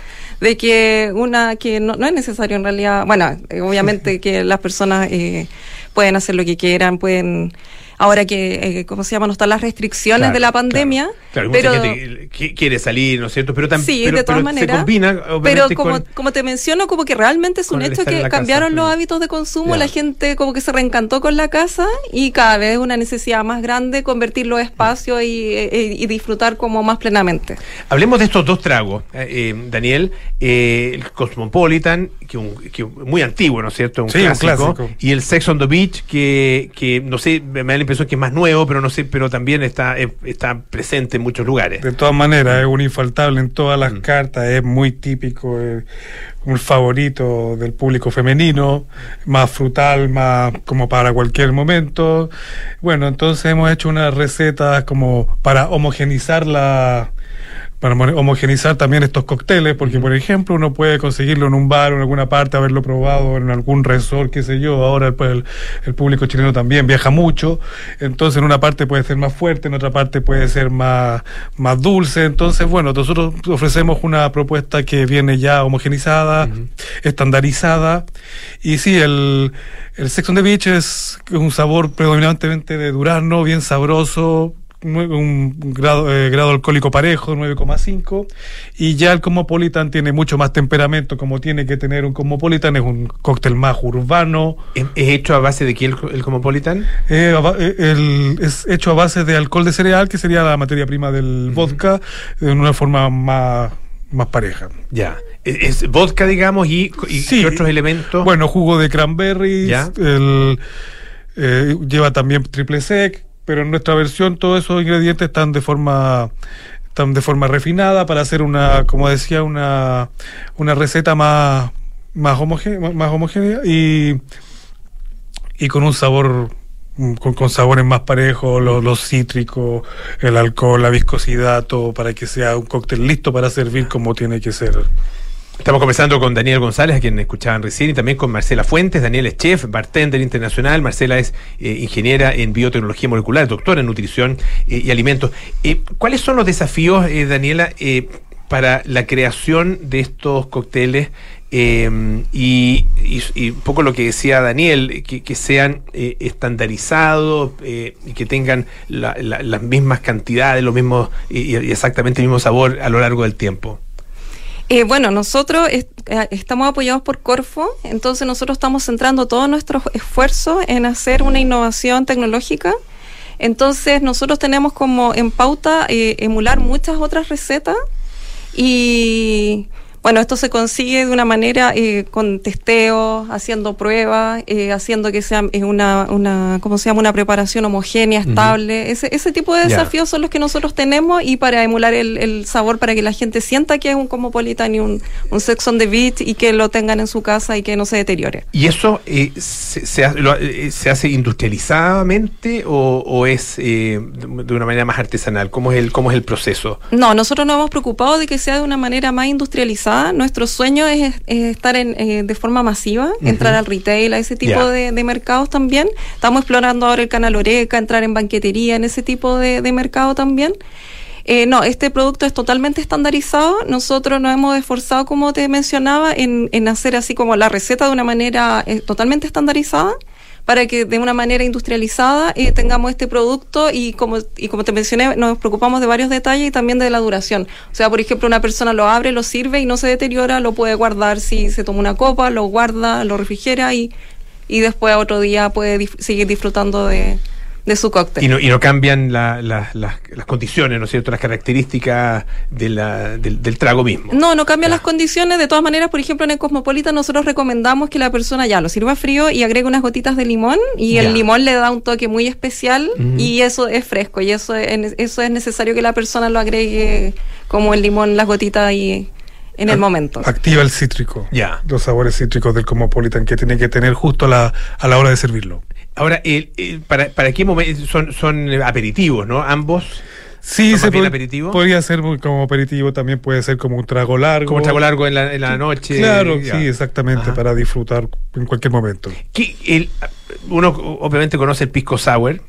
de que una que no, no es necesario en realidad, bueno, eh, obviamente que las personas eh, pueden hacer lo que quieran, pueden ahora que, eh, ¿cómo se llama? No están las restricciones Claro, de la pandemia. Claro, pero, mucha gente que quiere salir, ¿no es cierto? Pero también Sí, de todas maneras. se combina, Pero como, con- como te menciono, como que realmente es un hecho que casa, cambiaron los hábitos de consumo, Ya. la gente como que se reencantó con la casa y cada vez es una necesidad más grande convertir los espacios y, eh, y disfrutar como más plenamente. Hablemos de estos dos tragos, eh, eh, Daniel. eh, el Cosmopolitan, que, un, que un- muy antiguo, ¿no es cierto? Un Sí, un clásico. clásico. Y el Sex on the Beach, que, que no sé, me da impresión que es más nuevo, pero no sé, pero también está, está presente en muchos lugares. De todas maneras, es un infaltable en todas las cartas, es muy típico, es un favorito del público femenino, más frutal, más como para cualquier momento. Bueno, entonces hemos hecho unas recetas como para homogenizar la para mo- homogenizar también estos cócteles, porque por ejemplo uno puede conseguirlo en un bar o en alguna parte, haberlo probado en algún resort, qué sé yo, ahora pues, el, el público chileno también viaja mucho, entonces en una parte puede ser más fuerte, en otra parte puede ser más, más dulce, entonces bueno, nosotros ofrecemos una propuesta que viene ya homogenizada, estandarizada, y sí, el, el Sex on the Beach es un sabor predominantemente de durazno, bien sabroso, un grado, eh, grado alcohólico parejo, 9,5. Y ya el Cosmopolitan tiene mucho más temperamento, como tiene que tener un Cosmopolitan. Es un cóctel más urbano. ¿Es, hecho a base de qué el, el Cosmopolitan? Eh, eh, el- es hecho a base de alcohol de cereal, que sería la materia prima del vodka, de una forma más, más pareja. Ya. Es, vodka, digamos, y, y Sí. ¿qué otros elementos? Bueno, jugo de cranberries, Ya. el, eh, lleva también triple sec, pero en nuestra versión todos esos ingredientes están de forma están de forma refinada para hacer una, como decía, una, una receta más más, homogé- más homogénea y y con un sabor con, con sabores más parejos, los, los cítricos, el alcohol, la viscosidad, todo para que sea un cóctel listo para servir como tiene que ser. Estamos conversando con Daniel González, a quien escuchaban recién, y también con Marcela Fuentes. Daniel es chef, bartender internacional. Marcela es eh, ingeniera en biotecnología molecular, doctora en nutrición eh, y alimentos. Eh, ¿Cuáles son los desafíos, Daniela, para la creación de estos cócteles? eh, y, y- un poco lo que decía Daniel, que, sean eh, estandarizados eh, y que tengan la- la- las mismas cantidades, los mismos y exactamente el mismo sabor a lo largo del tiempo. Eh, bueno, nosotros eh, estamos apoyados por Corfo, entonces nosotros estamos centrando todos nuestros esfuerzos en hacer una innovación tecnológica. Entonces nosotros tenemos como en pauta eh, emular muchas otras recetas y bueno, esto se consigue de una manera eh, con testeos, haciendo pruebas, eh, haciendo que sea eh, una, una, ¿cómo se llama? Una preparación homogénea, estable. Ese, ese tipo de desafíos son los que nosotros tenemos y para emular el, el sabor, para que la gente sienta que es un Cosmopolitan y un, un Sex on the Beach y que lo tengan en su casa y que no se deteriore. ¿Y eso eh, se, se hace, lo- eh, se hace industrializadamente o, o es eh, de de una manera más artesanal? ¿Cómo es el, cómo es el proceso? No, nosotros nos hemos preocupado de que sea de una manera más industrializada. Nuestro sueño es, es estar en, eh, de forma masiva, entrar al retail, a ese tipo de, de mercados también. Estamos explorando ahora el canal Oreca, entrar en banquetería, en ese tipo de, de mercado también. Eh, no, este producto es totalmente estandarizado. Nosotros nos hemos esforzado, como te mencionaba, en, en hacer así como la receta de una manera eh, totalmente estandarizada para que de una manera industrializada eh, tengamos este producto y como, y como te mencioné, nos preocupamos de varios detalles y también de la duración. O sea, por ejemplo, una persona lo abre, lo sirve y no se deteriora, lo puede guardar si se toma una copa, lo guarda, lo refrigera y, y después otro día puede seguir disfrutando de, de su cóctel. Y no, y no cambian la- la- las- las condiciones, ¿no es cierto? Las características de la- del, del trago mismo. No, no cambian las condiciones. De todas maneras, por ejemplo, en el Cosmopolitan nosotros recomendamos que la persona ya lo sirva frío y agregue unas gotitas de limón y Ya. el limón le da un toque muy especial y eso es fresco y eso es, eso es necesario que la persona lo agregue como el limón, las gotitas ahí en el momento. Activa el cítrico. Ya. Los sabores cítricos del Cosmopolitan que tiene que tener justo a la, a la hora de servirlo. Ahora, el- el- ¿para, ¿para qué momento? Son, son eh, aperitivos, ¿no? Ambos. Sí, ¿Son se aperitivo? podría ser como aperitivo, también puede ser como un trago largo. Como un trago largo en la, en la noche. Claro, ya. sí, exactamente, Ajá. para disfrutar en cualquier momento. Que el- uno obviamente conoce el pisco sour.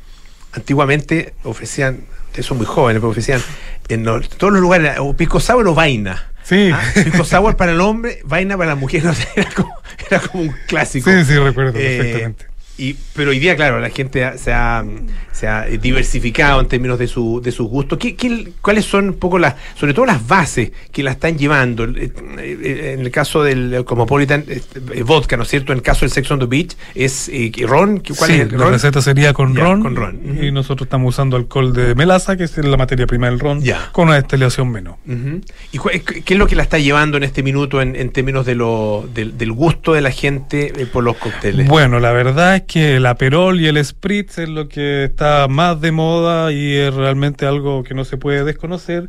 Antiguamente ofrecían, son muy jóvenes, pero ofrecían en los- todos los lugares, o pisco sour o vaina. Sí. Ah, pisco sour para el hombre, vaina para la mujer. no sé, era, como, era como un clásico. Sí, sí, recuerdo Eh, perfectamente. Y, pero hoy día, claro, la gente se ha, se ha diversificado en términos de, su, de sus gustos. ¿Qué, qué- cuáles son un poco las, sobre todo las bases que la están llevando? Eh, eh, En el caso del Cosmopolitan, eh, vodka, ¿no es cierto? En el caso del Sex on the Beach, ¿es eh, ron? ¿Cuál Sí, es el la receta sería con ron. con ron. Y nosotros estamos usando alcohol de melaza, que es la materia prima del ron, con una destilación menos. Ujú. ¿Y cu- qué es lo que la está llevando en este minuto en, en términos de lo, del, del gusto de la gente por los cócteles? Bueno, la verdad es que el aperol y el spritz es lo que está más de moda y es realmente algo que no se puede desconocer.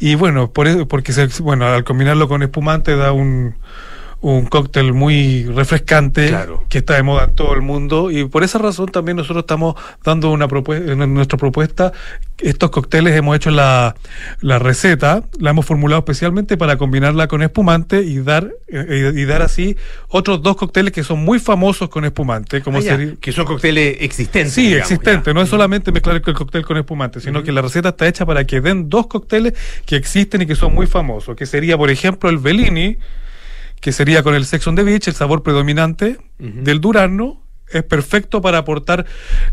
Y bueno, por eso, porque se, bueno, al combinarlo con espumante da un, un cóctel muy refrescante Claro. que está de moda en todo el mundo y por esa razón también nosotros estamos dando una propuesta en nuestra propuesta estos cócteles hemos hecho la, la receta la hemos formulado especialmente para combinarla con espumante y dar eh, y dar así otros dos cócteles que son muy famosos con espumante como Ah, ya, que son cócteles existentes. Sí, digamos, existente. ya. No es solamente mezclar el cóctel con espumante, sino que la receta está hecha para que den dos cócteles que existen y que son muy famosos. Que sería, por ejemplo, el Bellini, que sería con el Sex on the Beach, el sabor predominante del durazno. Es perfecto para aportar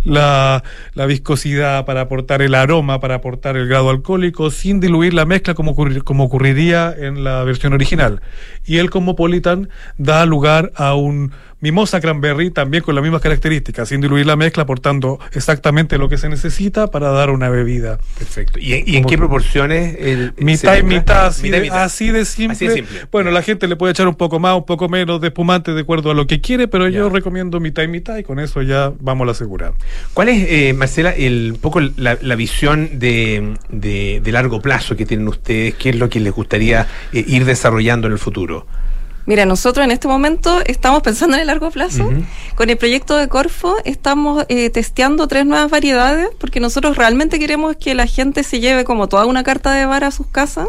la, la viscosidad, para aportar el aroma, para aportar el grado alcohólico, sin diluir la mezcla como, ocurrir- como ocurriría en la versión original. Y el Cosmopolitan da lugar a un mimosa cranberry también con las mismas características, sin diluir la mezcla, aportando exactamente lo que se necesita para dar una bebida. Perfecto. ¿Y, en- y en Como qué proporciones? El, Mitad y mitad, así, Mitad de, mitad. así de simple. Así de simple. Bueno, la gente le puede echar un poco más, un poco menos de espumante de acuerdo a lo que quiere, pero yo recomiendo mitad y mitad y con eso ya vamos a la segura. ¿Cuál es, eh, Marcela, el un poco la, la visión de, de- de largo plazo que tienen ustedes? ¿Qué es lo que les gustaría eh, ir desarrollando en el futuro? Mira, nosotros en este momento estamos pensando en el largo plazo. Con el proyecto de Corfo estamos eh, testeando tres nuevas variedades porque nosotros realmente queremos que la gente se lleve como toda una carta de bar a sus casas.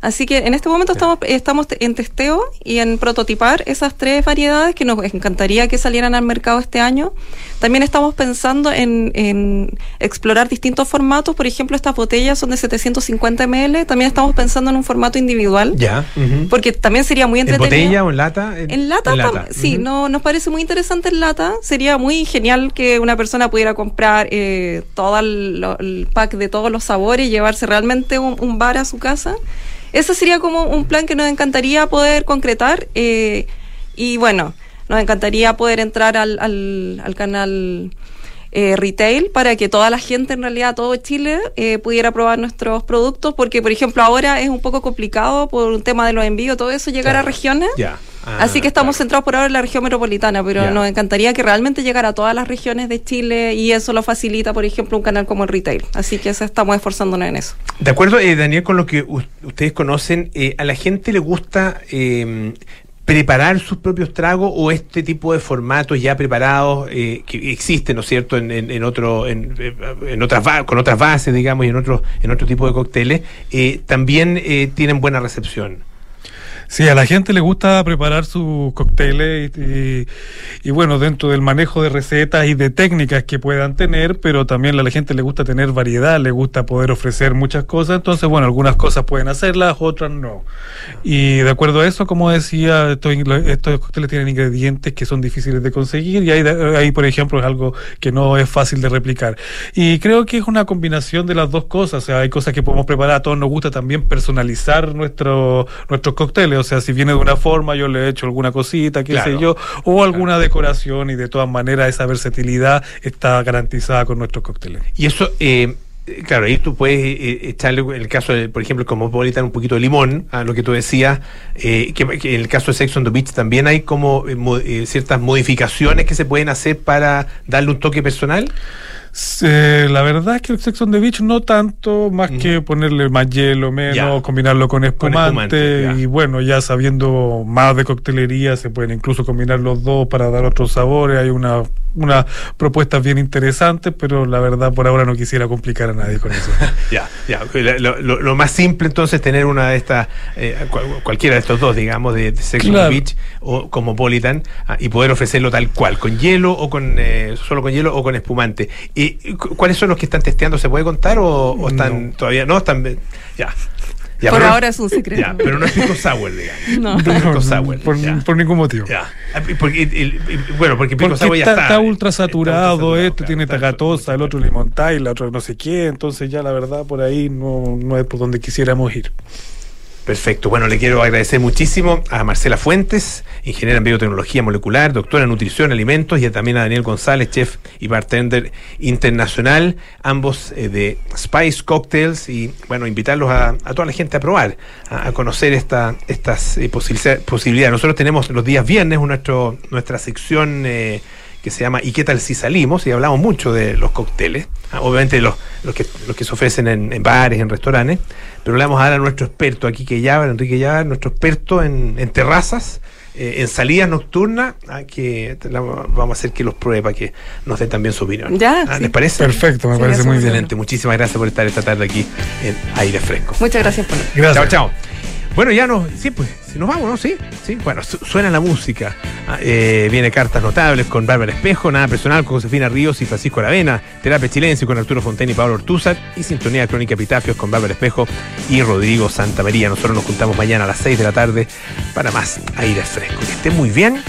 Así que en este momento estamos, en testeo y en prototipar esas tres variedades que nos encantaría que salieran al mercado este año. También estamos pensando en, en explorar distintos formatos. Por ejemplo, estas botellas son de 750 ml. También estamos pensando en un formato individual. Ya. Porque también sería muy ¿En entretenido. botella o en lata? En lata, tam- sí, Ujú. no, nos parece muy interesante en lata. Sería muy genial que una persona pudiera comprar eh, todo el, pack de todos los sabores y llevarse realmente un, un bar a su casa. Ese sería como un plan que nos encantaría poder concretar. eh, y bueno, nos encantaría poder entrar al, al, al canal eh, retail para que toda la gente, en realidad todo Chile, eh, pudiera probar nuestros productos, porque por ejemplo ahora es un poco complicado por un tema de los envíos, todo eso, llegar a regiones. Ah, Así que estamos centrados por ahora en la región metropolitana, pero nos encantaría que realmente llegara a todas las regiones de Chile y eso lo facilita, por ejemplo, un canal como el retail. Así que estamos esforzándonos en eso. De acuerdo, eh, Daniel, con lo que ustedes conocen, eh, ¿a la gente le gusta eh, preparar sus propios tragos o este tipo de formatos ya preparados eh, que existen, ¿no es cierto?, en, en, en otro, en, eh, en otras con otras bases, digamos, y en otro, en otro tipo de cócteles, eh, también eh, tienen buena recepción. Sí, a la gente le gusta preparar sus cócteles y, y- y bueno, dentro del manejo de recetas y de técnicas que puedan tener, pero también a la gente le gusta tener variedad, le gusta poder ofrecer muchas cosas, entonces bueno, algunas cosas pueden hacerlas, otras no. Y de acuerdo a eso, como decía, estos, estos cócteles tienen ingredientes que son difíciles de conseguir y ahí, ahí, por ejemplo, es algo que no es fácil de replicar. Y creo que es una combinación de las dos cosas, o sea, hay cosas que podemos preparar, a todos nos gusta también personalizar nuestro, nuestros cócteles, o sea, si viene de una forma, yo le he hecho alguna cosita, qué Claro. sé yo, o alguna decoración y de todas maneras esa versatilidad está garantizada con nuestros cócteles. Y eso, eh, claro, ahí tú puedes eh, echarle, en el caso, de, por ejemplo, como Cosmopolitan, un poquito de limón, a lo que tú decías, eh, que, que en el caso de Sex on the Beach también hay como eh, mo- eh, ciertas modificaciones que se pueden hacer para darle un toque personal. Eh, la verdad es que el Sex on the Beach no tanto, más que ponerle más hielo, menos, Ya. combinarlo con espumante, y bueno, ya sabiendo más de coctelería, se pueden incluso combinar los dos para dar otros sabores, hay una unas propuestas bien interesantes, pero la verdad por ahora no quisiera complicar a nadie con eso. Ya, ya. Lo, lo- lo más simple entonces tener una de estas, eh, cual- cualquiera de estos dos, digamos, de, de Sex on Claro. the Beach o Cosmopolitan, ah, y poder ofrecerlo tal cual, con hielo o con eh, solo con hielo o con espumante. ¿Y cu- cuáles son los que están testeando? ¿Se puede contar o, o están todavía no? Están ya. Ya, Por pero- ahora es un secreto. Ya, pero no es pisco sour, digamos. No. No es pisco sour. por, por ningún motivo. Ya. Ah, Porque, el- el- bueno, porque pisco Porque sour ya está, está. está ultra saturado, esto claro, tiene está tagatosa, el otro limontay, la otra no sé qué, entonces ya la verdad por ahí no, no es por donde quisiéramos ir. Perfecto. Bueno, le quiero agradecer muchísimo a Marcela Fuentes, ingeniera en biotecnología molecular, doctora en nutrición, alimentos, y también a Daniel González, chef y bartender internacional, ambos eh, de Spice Cocktails, y bueno, invitarlos a, toda la gente a probar, a, conocer esta, estas eh, posibilidad- posibilidades. Nosotros tenemos los días viernes nuestro, nuestra sección eh, que se llama ¿Y qué tal si salimos? Y hablamos mucho de los cócteles, ah, obviamente los, los, que, los que se ofrecen en, en bares, en restaurantes, pero le vamos a dar a nuestro experto aquí, que Yabar, Enrique Yabar, nuestro experto en, en terrazas, eh, en salidas nocturnas, ah, que la- vamos a hacer que los pruebe para que nos dé también su opinión. Ya, Ah, sí. ¿Les parece? Perfecto, me parece muy bien. Excelente, muchísimas gracias por estar esta tarde aquí en Aire Fresco. Muchas gracias por Gracias. Chao, chao. Bueno, ya nos, sí, pues, si nos vamos, ¿no? Sí, sí. Bueno, su- suena la música. Ah, eh, viene Cartas Notables con Bárbara Espejo, Nada Personal con Josefina Ríos y Francisco Aravena, Terapia Chilense con Arturo Fontaine y Pablo Ortúzar, y Sintonía Crónica Epitafios con Bárbara Espejo y Rodrigo Santa María. Nosotros nos juntamos mañana a las 6 de la tarde para más aire fresco. Que estén muy bien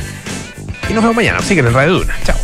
y nos vemos mañana. Sigan en Radio Duna. Chao.